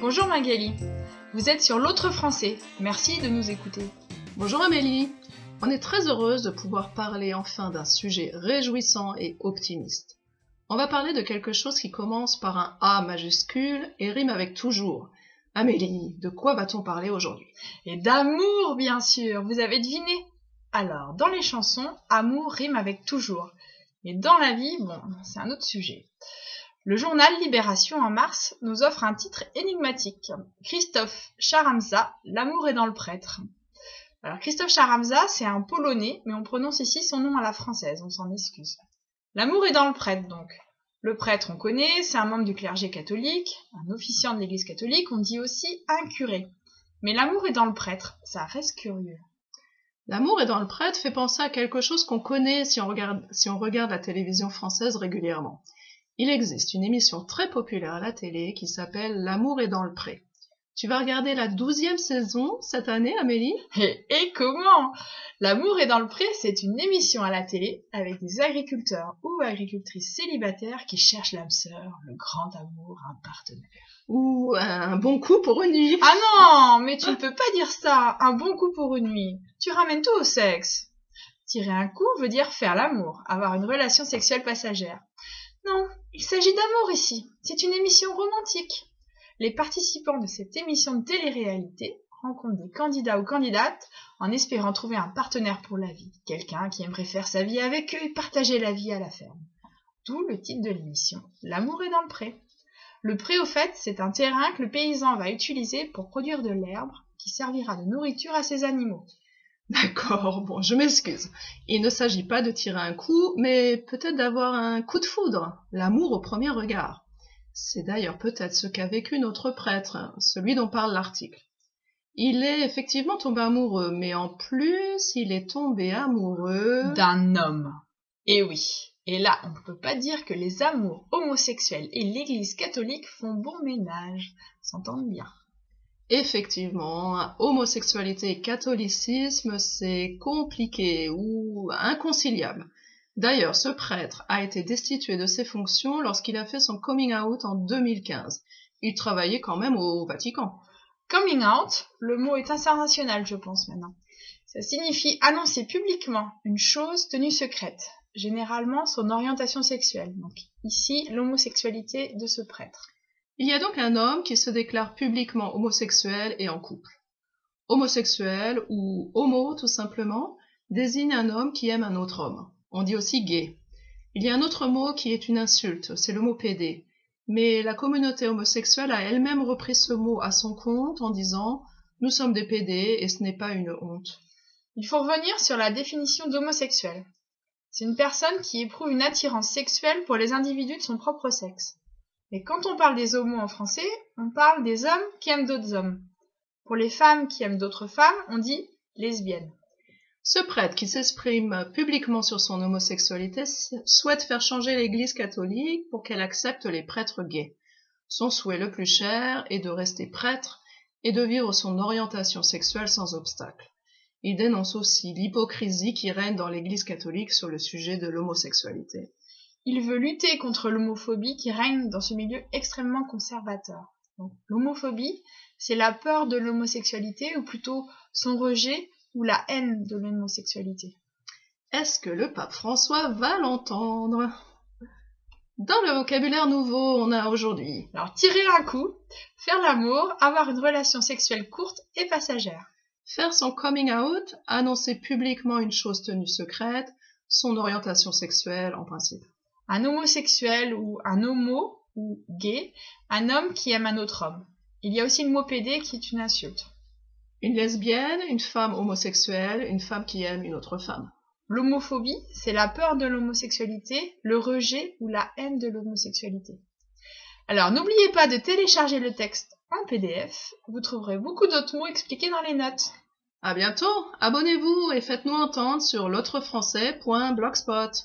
Bonjour Magali, vous êtes sur l'autre français, merci de nous écouter. Bonjour Amélie, on est très heureuse de pouvoir parler enfin d'un sujet réjouissant et optimiste. On va parler de quelque chose qui commence par un A majuscule et rime avec toujours. Amélie, de quoi va-t-on parler aujourd'hui? Et d'amour, bien sûr, vous avez deviné Alors, dans les chansons, amour rime avec toujours. Mais dans la vie, bon, c'est un autre sujet. Le journal Libération en mars nous offre un titre énigmatique. Christophe Charamza, L'amour est dans le prêtre. Alors Christophe Charamza, c'est un Polonais, mais on prononce ici son nom à la française, on s'en excuse. L'amour est dans le prêtre, donc. Le prêtre, on connaît, c'est un membre du clergé catholique, un officiant de l'église catholique, on dit aussi un curé. Mais l'amour est dans le prêtre, ça reste curieux. L'amour est dans le prêtre fait penser à quelque chose qu'on connaît si on, regarde, si on regarde la télévision française régulièrement. Il existe une émission très populaire à la télé qui s'appelle L'amour est dans le pré. Tu vas regarder la douzième saison cette année, Amélie? Et, et, comment? L'amour est dans le pré, c'est une émission à la télé avec des agriculteurs ou agricultrices célibataires qui cherchent l'âme sœur, le grand amour, un partenaire. Ou un bon coup pour une nuit. Ah non, mais tu ne peux pas dire ça, un bon coup pour une nuit. Tu ramènes tout au sexe. Tirer un coup veut dire faire l'amour, avoir une relation sexuelle passagère. Non, il s'agit d'amour ici. C'est une émission romantique les participants de cette émission de télé-réalité rencontrent des candidats ou candidates en espérant trouver un partenaire pour la vie, quelqu'un qui aimerait faire sa vie avec eux et partager la vie à la ferme. D'où le titre de l'émission, L'amour est dans le pré. Le pré, au fait, c'est un terrain que le paysan va utiliser pour produire de l'herbe qui servira de nourriture à ses animaux. D'accord, bon, je m'excuse. Il ne s'agit pas de tirer un coup, mais peut-être d'avoir un coup de foudre, l'amour au premier regard. C'est d'ailleurs peut-être ce qu'a vécu notre prêtre, celui dont parle l'article. Il est effectivement tombé amoureux, mais en plus, il est tombé amoureux d'un homme. Et oui. Et là, on ne peut pas dire que les amours homosexuels et l'Église catholique font bon ménage, s'entendent bien. Effectivement, homosexualité et catholicisme, c'est compliqué ou inconciliable. D'ailleurs, ce prêtre a été destitué de ses fonctions lorsqu'il a fait son coming out en 2015. Il travaillait quand même au Vatican. Coming out, le mot est international, je pense maintenant. Ça signifie annoncer publiquement une chose tenue secrète, généralement son orientation sexuelle. Donc ici, l'homosexualité de ce prêtre. Il y a donc un homme qui se déclare publiquement homosexuel et en couple. Homosexuel ou homo tout simplement désigne un homme qui aime un autre homme. On dit aussi gay. Il y a un autre mot qui est une insulte, c'est le mot PD. Mais la communauté homosexuelle a elle-même repris ce mot à son compte en disant Nous sommes des PD et ce n'est pas une honte. Il faut revenir sur la définition d'homosexuel. C'est une personne qui éprouve une attirance sexuelle pour les individus de son propre sexe. Mais quand on parle des homos en français, on parle des hommes qui aiment d'autres hommes. Pour les femmes qui aiment d'autres femmes, on dit lesbiennes. Ce prêtre qui s'exprime publiquement sur son homosexualité souhaite faire changer l'Église catholique pour qu'elle accepte les prêtres gays. Son souhait le plus cher est de rester prêtre et de vivre son orientation sexuelle sans obstacle. Il dénonce aussi l'hypocrisie qui règne dans l'Église catholique sur le sujet de l'homosexualité. Il veut lutter contre l'homophobie qui règne dans ce milieu extrêmement conservateur. L'homophobie, c'est la peur de l'homosexualité, ou plutôt son rejet ou la haine de l'homosexualité. Est-ce que le pape François va l'entendre? Dans le vocabulaire nouveau, on a aujourd'hui. Alors, tirer un coup, faire l'amour, avoir une relation sexuelle courte et passagère. Faire son coming out, annoncer publiquement une chose tenue secrète, son orientation sexuelle en principe. Un homosexuel ou un homo ou gay, un homme qui aime un autre homme. Il y a aussi le mot PD qui est une insulte. Une lesbienne, une femme homosexuelle, une femme qui aime une autre femme. L'homophobie, c'est la peur de l'homosexualité, le rejet ou la haine de l'homosexualité. Alors n'oubliez pas de télécharger le texte en PDF, vous trouverez beaucoup d'autres mots expliqués dans les notes. À bientôt, abonnez-vous et faites-nous entendre sur l'autrefrançais.blogspot.